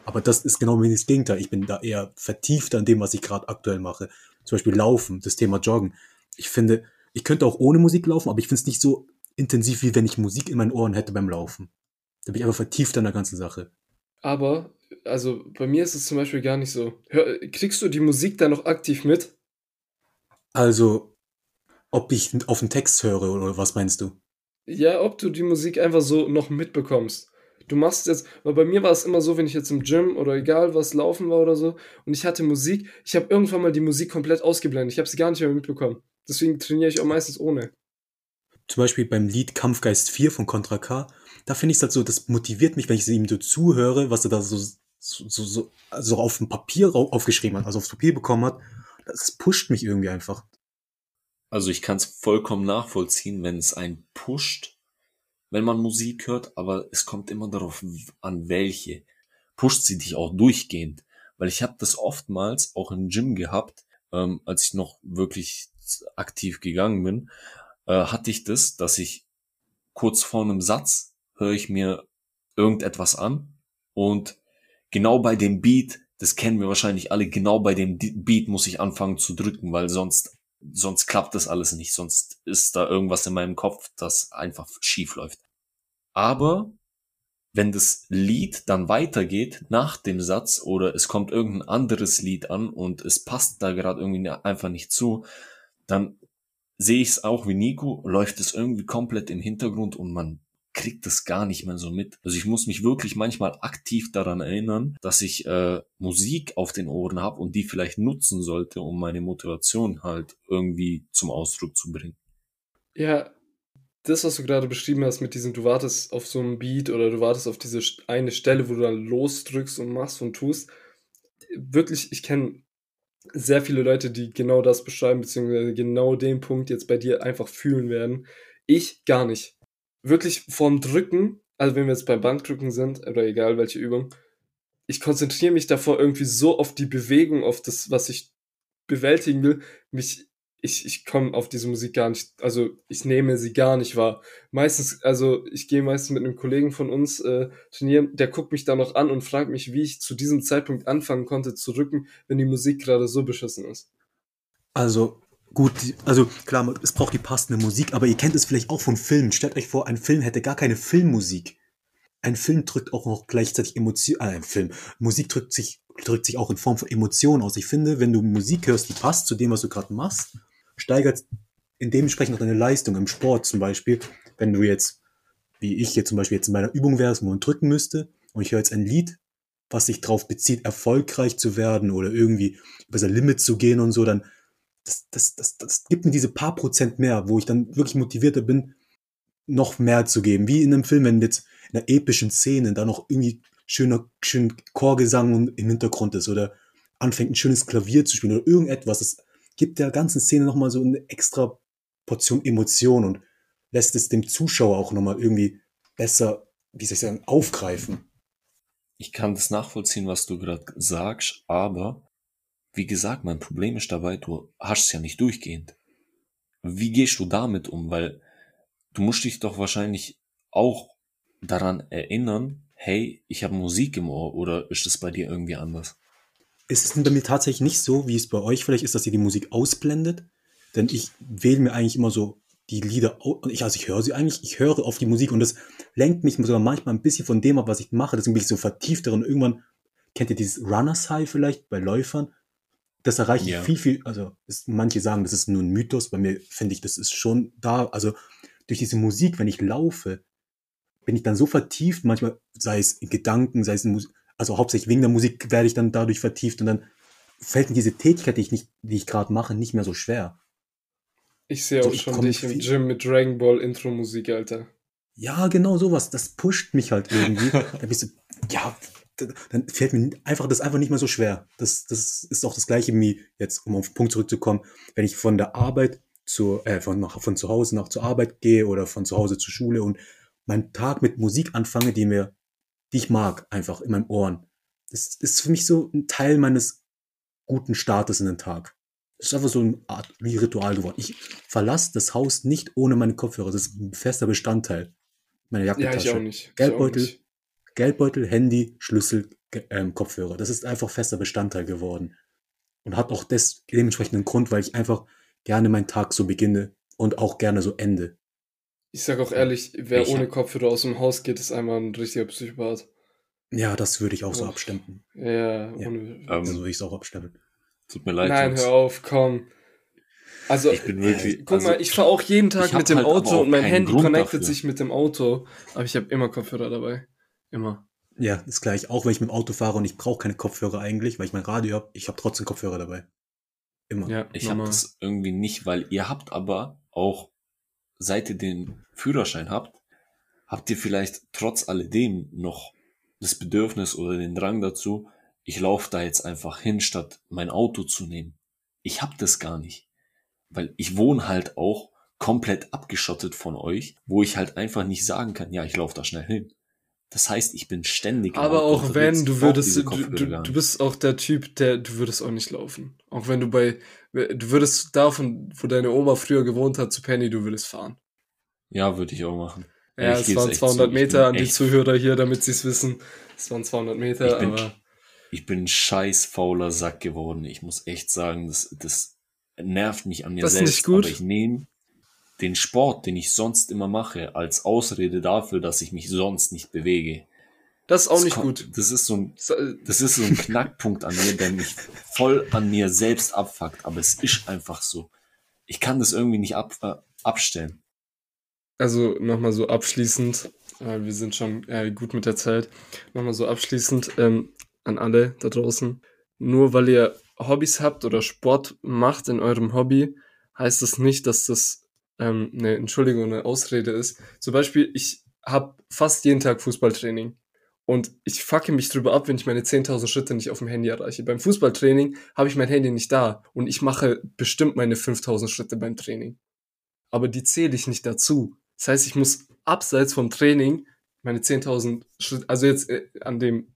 Aber das ist genau das Gegenteil. Ich bin da eher vertiefter in dem, was ich gerade aktuell mache. Zum Beispiel Laufen, das Thema Joggen. Ich finde, ich könnte auch ohne Musik laufen, aber ich finde es nicht so intensiv, wie wenn ich Musik in meinen Ohren hätte beim Laufen. Da bin ich einfach vertieft an der ganzen Sache. Aber, also bei mir ist es zum Beispiel gar nicht so. Hör, kriegst du die Musik da noch aktiv mit? Also, ob ich auf den Text höre oder was meinst du? Ja, ob du die Musik einfach so noch mitbekommst. Du machst jetzt, weil bei mir war es immer so, wenn ich jetzt im Gym oder egal was laufen war oder so und ich hatte Musik, ich habe irgendwann mal die Musik komplett ausgeblendet. Ich habe sie gar nicht mehr mitbekommen. Deswegen trainiere ich auch meistens ohne. Zum Beispiel beim Lied Kampfgeist 4 von Contra K, da finde ich es halt so, das motiviert mich, wenn ich ihm so zuhöre, was er da so, so, so, so auf dem Papier aufgeschrieben hat, also aufs Papier bekommen hat. Das pusht mich irgendwie einfach. Also ich kann es vollkommen nachvollziehen, wenn es einen pusht, wenn man Musik hört, aber es kommt immer darauf an, welche. Pusht sie dich auch durchgehend? Weil ich habe das oftmals auch im Gym gehabt, ähm, als ich noch wirklich aktiv gegangen bin, äh, hatte ich das, dass ich kurz vor einem Satz höre ich mir irgendetwas an und genau bei dem Beat, das kennen wir wahrscheinlich alle, genau bei dem Beat muss ich anfangen zu drücken, weil sonst sonst klappt das alles nicht, sonst ist da irgendwas in meinem Kopf, das einfach schief läuft. Aber wenn das Lied dann weitergeht nach dem Satz oder es kommt irgendein anderes Lied an und es passt da gerade irgendwie einfach nicht zu, dann sehe ich es auch wie Nico, läuft es irgendwie komplett im Hintergrund und man kriegt das gar nicht mehr so mit. Also ich muss mich wirklich manchmal aktiv daran erinnern, dass ich äh, Musik auf den Ohren habe und die vielleicht nutzen sollte, um meine Motivation halt irgendwie zum Ausdruck zu bringen. Ja, das, was du gerade beschrieben hast mit diesem, du wartest auf so einen Beat oder du wartest auf diese eine Stelle, wo du dann losdrückst und machst und tust. Wirklich, ich kenne sehr viele Leute, die genau das beschreiben, beziehungsweise genau den Punkt jetzt bei dir einfach fühlen werden. Ich gar nicht wirklich vorm Drücken, also wenn wir jetzt beim Bankdrücken sind, oder egal welche Übung, ich konzentriere mich davor irgendwie so auf die Bewegung, auf das, was ich bewältigen will, mich, ich, ich komme auf diese Musik gar nicht, also ich nehme sie gar nicht wahr. Meistens, also ich gehe meistens mit einem Kollegen von uns äh, trainieren, der guckt mich da noch an und fragt mich, wie ich zu diesem Zeitpunkt anfangen konnte zu drücken, wenn die Musik gerade so beschissen ist. Also Gut, also klar, es braucht die passende Musik, aber ihr kennt es vielleicht auch von Filmen. Stellt euch vor, ein Film hätte gar keine Filmmusik. Ein Film drückt auch noch gleichzeitig Emotionen, äh, ein Film. Musik drückt sich, drückt sich auch in Form von Emotionen aus. Ich finde, wenn du Musik hörst, die passt zu dem, was du gerade machst, steigert in dementsprechend auch deine Leistung im Sport zum Beispiel. Wenn du jetzt, wie ich jetzt zum Beispiel jetzt in meiner Übung wärst, wo man drücken müsste, und ich höre jetzt ein Lied, was sich darauf bezieht, erfolgreich zu werden oder irgendwie über sein Limit zu gehen und so, dann das, das, das, das gibt mir diese paar Prozent mehr, wo ich dann wirklich motivierter bin, noch mehr zu geben. Wie in einem Film, wenn jetzt in einer epischen Szene da noch irgendwie schöner, schön Chorgesang im Hintergrund ist oder anfängt ein schönes Klavier zu spielen oder irgendetwas. Das gibt der ganzen Szene nochmal so eine extra Portion Emotion und lässt es dem Zuschauer auch nochmal irgendwie besser, wie soll ich sagen, aufgreifen. Ich kann das nachvollziehen, was du gerade sagst, aber wie gesagt, mein Problem ist dabei, du hast es ja nicht durchgehend. Wie gehst du damit um? Weil du musst dich doch wahrscheinlich auch daran erinnern, hey, ich habe Musik im Ohr oder ist das bei dir irgendwie anders? Es ist bei mir tatsächlich nicht so, wie es bei euch vielleicht ist, dass ihr die Musik ausblendet. Denn ich wähle mir eigentlich immer so die Lieder, ich, also ich höre sie eigentlich, ich höre auf die Musik und das lenkt mich sogar manchmal ein bisschen von dem ab, was ich mache. Deswegen bin ich so vertieft darin. Irgendwann kennt ihr dieses Runners High vielleicht bei Läufern das erreiche ja. ich viel, viel, also ist, manche sagen, das ist nur ein Mythos, bei mir finde ich, das ist schon da, also durch diese Musik, wenn ich laufe, bin ich dann so vertieft, manchmal sei es in Gedanken, sei es in Musik, also hauptsächlich wegen der Musik werde ich dann dadurch vertieft und dann fällt mir diese Tätigkeit, die ich nicht, die ich gerade mache, nicht mehr so schwer. Ich sehe auch so, schon dich im Gym mit Dragon Ball Intro Musik, Alter. Ja, genau sowas. Das pusht mich halt irgendwie. da bist du, ja, dann fällt mir einfach das einfach nicht mehr so schwer. Das, das ist auch das gleiche wie jetzt, um auf den Punkt zurückzukommen, wenn ich von der Arbeit zu, äh, von, von zu Hause nach zur Arbeit gehe oder von zu Hause zur Schule und meinen Tag mit Musik anfange, die mir, die ich mag, einfach in meinen Ohren. Das ist für mich so ein Teil meines guten Startes in den Tag. Das ist einfach so eine Art wie Ritual geworden. Ich verlasse das Haus nicht ohne meine Kopfhörer. Das ist ein fester Bestandteil meiner Ja, Jackentasche. ich auch nicht. Geldbeutel. Geldbeutel, Handy, Schlüssel, ähm, Kopfhörer. Das ist einfach fester Bestandteil geworden. Und hat auch des, dementsprechend einen Grund, weil ich einfach gerne meinen Tag so beginne und auch gerne so ende. Ich sag auch ehrlich, wer Ich ohne hab- Kopfhörer aus dem Haus geht, ist einmal ein richtiger Psychopath. Ja, das würde ich auch so Uff. abstimmen. Ja, Ja. ohne. Ähm, Also würde ich es auch abstimmen. Tut mir leid. Nein, Jungs. hör auf, komm. Also, Ich bin wirklich. guck also, mal, ich fahre auch jeden Tag mit dem halt Auto und mein Handy Grund connectet dafür. sich mit dem Auto, aber ich habe immer Kopfhörer dabei. Immer. Ja, ist gleich. Auch wenn ich mit dem Auto fahre und ich brauche keine Kopfhörer eigentlich, weil ich mein Radio habe, ich habe trotzdem Kopfhörer dabei. Immer. Ja, Ich habe das irgendwie nicht, weil ihr habt aber auch, seit ihr den Führerschein habt, habt ihr vielleicht trotz alledem noch das Bedürfnis oder den Drang dazu, ich laufe da jetzt einfach hin, statt mein Auto zu nehmen. Ich hab das gar nicht. Weil ich wohne halt auch komplett abgeschottet von euch, wo ich halt einfach nicht sagen kann, ja, ich laufe da schnell hin. Das heißt, ich bin ständig. Aber auch wenn, du würdest, du, du, du bist auch der Typ, der, du würdest auch nicht laufen. Auch wenn du bei, du würdest davon, wo deine Oma früher gewohnt hat, zu Penny, du würdest fahren. Ja, würde ich auch machen. Ja, ich es waren echt 200 zu, Meter an die Zuhörer hier, damit sie es wissen. Es waren 200 Meter, Ich bin- aber Ich bin ein scheiß fauler Sack geworden. Ich muss echt sagen, das, das nervt mich an mir Das ist selbst. nicht gut. Aber ich nehme den Sport, den ich sonst immer mache, als Ausrede dafür, dass ich mich sonst nicht bewege. das ist auch Das nicht kommt- gut. Das ist so ein, äh, das ist so ein Knackpunkt an mir, der mich voll an mir selbst abfuckt. Aber es ist einfach so. Ich kann das irgendwie nicht ab, äh, abstellen. Also nochmal so abschließend, äh, wir sind schon äh, gut mit der Zeit, nochmal so abschließend ähm, an alle da draußen. Nur weil ihr Hobbys habt oder Sport macht in eurem Hobby, heißt das nicht, dass das ähm, eine Entschuldigung, eine Ausrede ist. Zum Beispiel, ich habe fast jeden Tag Fußballtraining. Und ich fucke mich drüber ab, wenn ich meine 10.000 Schritte nicht auf dem Handy erreiche. Beim Fußballtraining habe ich mein Handy nicht da. Und ich mache bestimmt meine 5.000 Schritte beim Training. Aber die zähle ich nicht dazu. Das heißt, ich muss abseits vom Training meine 10.000 Schritte, also jetzt äh, an dem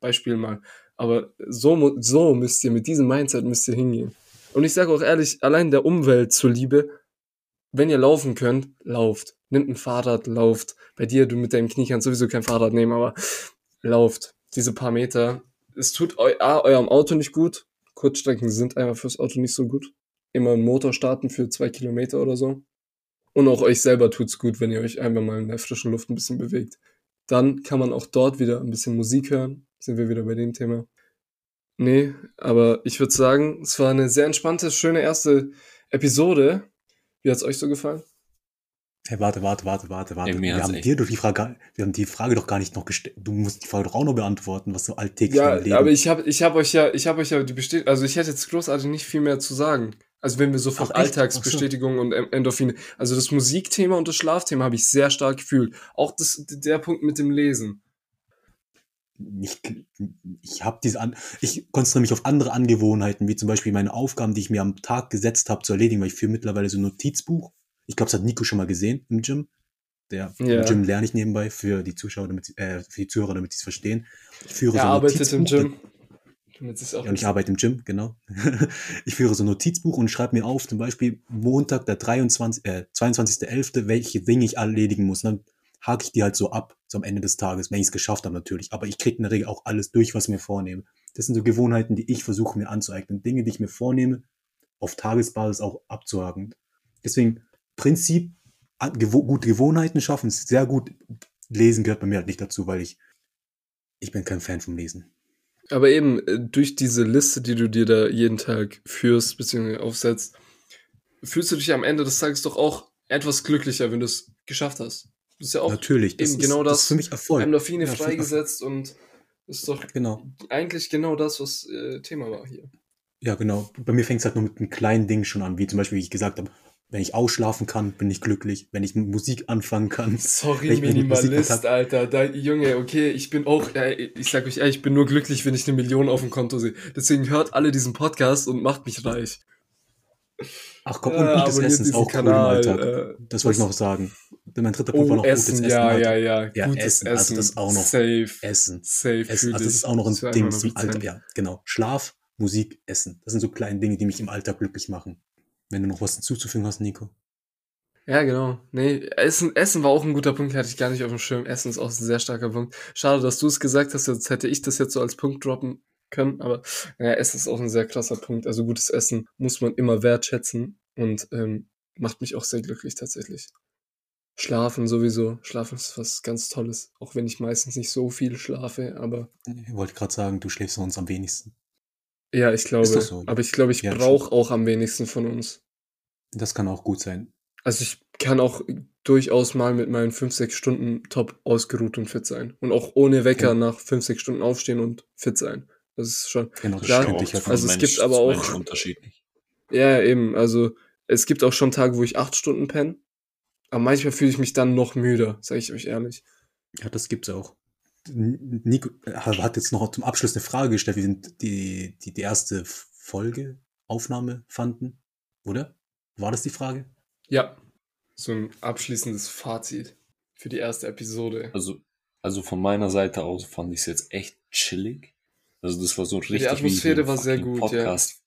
Beispiel mal, aber so, so müsst ihr, mit diesem Mindset müsst ihr hingehen. Und ich sage auch ehrlich, allein der Umwelt zuliebe, wenn ihr laufen könnt, lauft. Nimmt ein Fahrrad, lauft. Bei dir, du mit deinem Knie kannst sowieso kein Fahrrad nehmen, aber lauft. Diese paar Meter. Es tut eu A, eurem Auto nicht gut. Kurzstrecken sind einfach fürs Auto nicht so gut. Immer einen Motor starten für zwei Kilometer oder so. Und auch euch selber tut's gut, wenn ihr euch einfach mal in der frischen Luft ein bisschen bewegt. Dann kann man auch dort wieder ein bisschen Musik hören. Sind wir wieder bei dem Thema. Nee, aber ich würde sagen, es war eine sehr entspannte, schöne erste Episode. Wie hat's euch so gefallen? Hey, warte, warte, warte, warte, warte. Ey, mir wir haben dir doch die Frage, wir haben die Frage doch gar nicht noch gestellt. Du musst die Frage doch auch noch beantworten, was so alltäglich Ja, Leben. aber ich habe ich hab euch ja, ich habe euch ja die Bestät also ich hätte jetzt großartig nicht viel mehr zu sagen. Also wenn wir so von? Alltagsbestätigung und Em- Endorphine, also das Musikthema und das Schlafthema habe ich sehr stark gefühlt. Auch das, der Punkt mit dem Lesen. Nicht, ich habe diese an, ich konzentriere mich auf andere Angewohnheiten, wie zum Beispiel meine Aufgaben, die ich mir am Tag gesetzt habe zu erledigen, weil ich führe mittlerweile so ein Notizbuch. Ich glaube, das hat Nico schon mal gesehen im Gym. Der Ja. im Gym lerne ich nebenbei für die Zuschauer, damit äh, für die Zuhörer, damit sie es verstehen. Ich führe Er so ein arbeitet im Notizbuch, Gym. Auch Ja, und ich arbeite im Gym, genau. ich führe so ein Notizbuch und schreibe mir auf, zum Beispiel Montag, der 23, äh, 22.11., welche Dinge ich erledigen muss. Und dann hake ich die halt so ab, so am Ende des Tages, wenn ich es geschafft habe natürlich. Aber ich kriege in der Regel auch alles durch, was ich mir vornehme. Das sind so Gewohnheiten, die ich versuche mir anzueignen. Dinge, die ich mir vornehme, auf Tagesbasis auch abzuhaken. Deswegen, Prinzip, gewo gute Gewohnheiten schaffen, ist sehr gut. Lesen gehört bei mir halt nicht dazu, weil ich, ich bin kein Fan vom Lesen. Aber eben, äh, durch diese Liste, die du dir da jeden Tag führst, beziehungsweise aufsetzt, fühlst du dich am Ende des Tages doch auch etwas glücklicher, wenn du es geschafft hast. Das ist ja auch Natürlich, das eben ist, genau das das. ist für mich Erfolg. Endorphine Ja, freigesetzt und ist doch Genau. eigentlich genau das, was äh, Thema war hier. Ja, genau. Bei mir fängt es halt nur mit einem kleinen Ding schon an, wie zum Beispiel, wie ich gesagt habe, wenn ich ausschlafen kann, bin ich glücklich. Wenn ich Musik anfangen kann. Sorry, Minimalist, Alter. Da, Junge, okay, ich bin auch, äh, ich sag euch ehrlich, ich bin nur glücklich, wenn ich eine Million auf dem Konto sehe. Deswegen hört alle diesen Podcast und macht mich reich. Ach komm, Äh, und gutes abonniert Essen ist auch Kanal, cool im Alltag. äh, das wollte ich noch sagen. Mein dritter Punkt war Oh, noch gutes Essen, Essen. ja, im ja, ja. Ja, Gutes Essen, Essen. also das auch noch. Safe. Essen. Safe Essen, also das ist auch noch ein zu Ding 100%. Alltag. Ja, genau. Schlaf, Musik, Essen. Das sind so kleine Dinge, die mich im Alltag glücklich machen. Wenn du noch was hinzuzufügen hast, Nico. Ja, genau. Nee, Essen, Essen war auch ein guter Punkt, hatte ich gar nicht auf dem Schirm. Essen ist auch ein sehr starker Punkt. Schade, dass du es gesagt hast, jetzt hätte ich das jetzt so als Punkt droppen können, aber ja, Essen ist auch ein sehr krasser Punkt. Also gutes Essen muss man immer wertschätzen und ähm, macht mich auch sehr glücklich tatsächlich. Schlafen sowieso. Schlafen ist was ganz Tolles, auch wenn ich meistens nicht so viel schlafe, aber Ich wollte gerade sagen, du schläfst sonst am wenigsten. ja, ich glaube, so, aber ich glaube, ich Ja, brauche auch am wenigsten von uns. Das kann auch gut sein. Also ich kann auch durchaus mal mit meinen 5, 6 Stunden top ausgeruht und fit sein. Und auch ohne Wecker Ja. nach 5, 6 Stunden aufstehen und fit sein. Das ist schon. Genau, das Klar, ich halt. also es Mensch gibt aber auch- unterschiedlich. Ja, eben. Also es gibt auch schon Tage, wo ich 8 Stunden penne. Aber manchmal fühle ich mich dann noch müder, sage ich euch ehrlich. Ja, das gibt's auch. Nico äh, hat jetzt noch zum Abschluss eine Frage gestellt, wie sind die, die, die erste Folge, Aufnahme fanden, oder? War das die Frage? Ja. So ein abschließendes Fazit für die erste Episode. Also, also von meiner Seite aus fand ich es jetzt echt chillig. Also das war so richtig. wie Atmosphäre war sehr gut, ja. Podcast.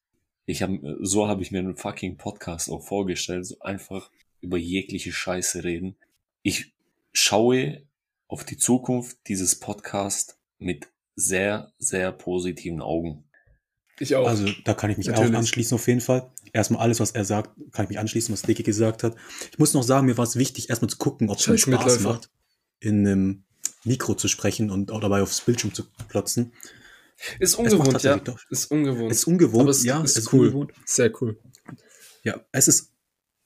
Ich habe so habe ich mir einen fucking Podcast auch vorgestellt, so einfach über jegliche Scheiße reden. Ich schaue auf die Zukunft dieses Podcasts mit sehr sehr positiven Augen. Ich auch. Also da kann ich mich Natürlich. auch anschließen auf jeden Fall. Erstmal alles, was er sagt, kann ich mich anschließen, was Dicky gesagt hat. Ich muss noch sagen, mir war es wichtig, erstmal zu gucken, ob es mir Spaß Mitläufer. macht, in einem Mikro zu sprechen und auch dabei aufs Bildschirm zu klotzen. ist ungewohnt, ja. doch- Ist ungewohnt. Es ist ungewohnt, Aber es ja, ist es cool. ungewohnt. Sehr cool. Ja, es ist,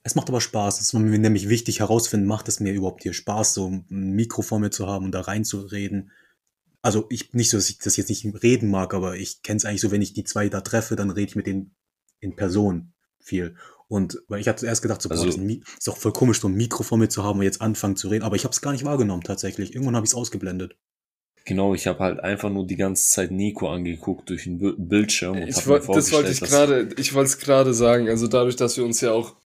es macht aber Spaß. Es ist mir nämlich wichtig herausfinden, macht es mir überhaupt hier Spaß, so ein Mikro vor mir zu haben und da reinzureden. Also ich, nicht so, dass ich das jetzt nicht reden mag, aber ich kenne es eigentlich so, wenn ich die zwei da treffe, dann rede ich mit denen in Person viel. Und weil ich hatte erst gedacht, so, boah, Also- das ist, ist doch voll komisch, so ein Mikro vor mir zu haben und jetzt anfangen zu reden. Aber ich habe es gar nicht wahrgenommen tatsächlich. Irgendwann habe ich es ausgeblendet. Genau, ich habe halt einfach nur die ganze Zeit Nico angeguckt durch den Bi- Bildschirm und Ich hab wollt, mir das wollte ich gerade, ich wollte es gerade sagen. Also dadurch, dass wir uns ja auch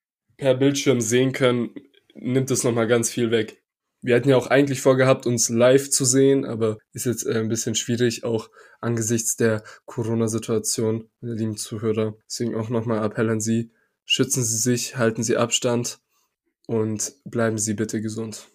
per Bildschirm sehen können, nimmt das nochmal ganz viel weg. Wir hatten ja auch eigentlich vorgehabt, uns live zu sehen, aber ist jetzt äh, ein bisschen schwierig, auch angesichts der Corona-Situation, meine lieben Zuhörer. Deswegen auch nochmal Appell an Sie. Schützen Sie sich, halten Sie Abstand und bleiben Sie bitte gesund.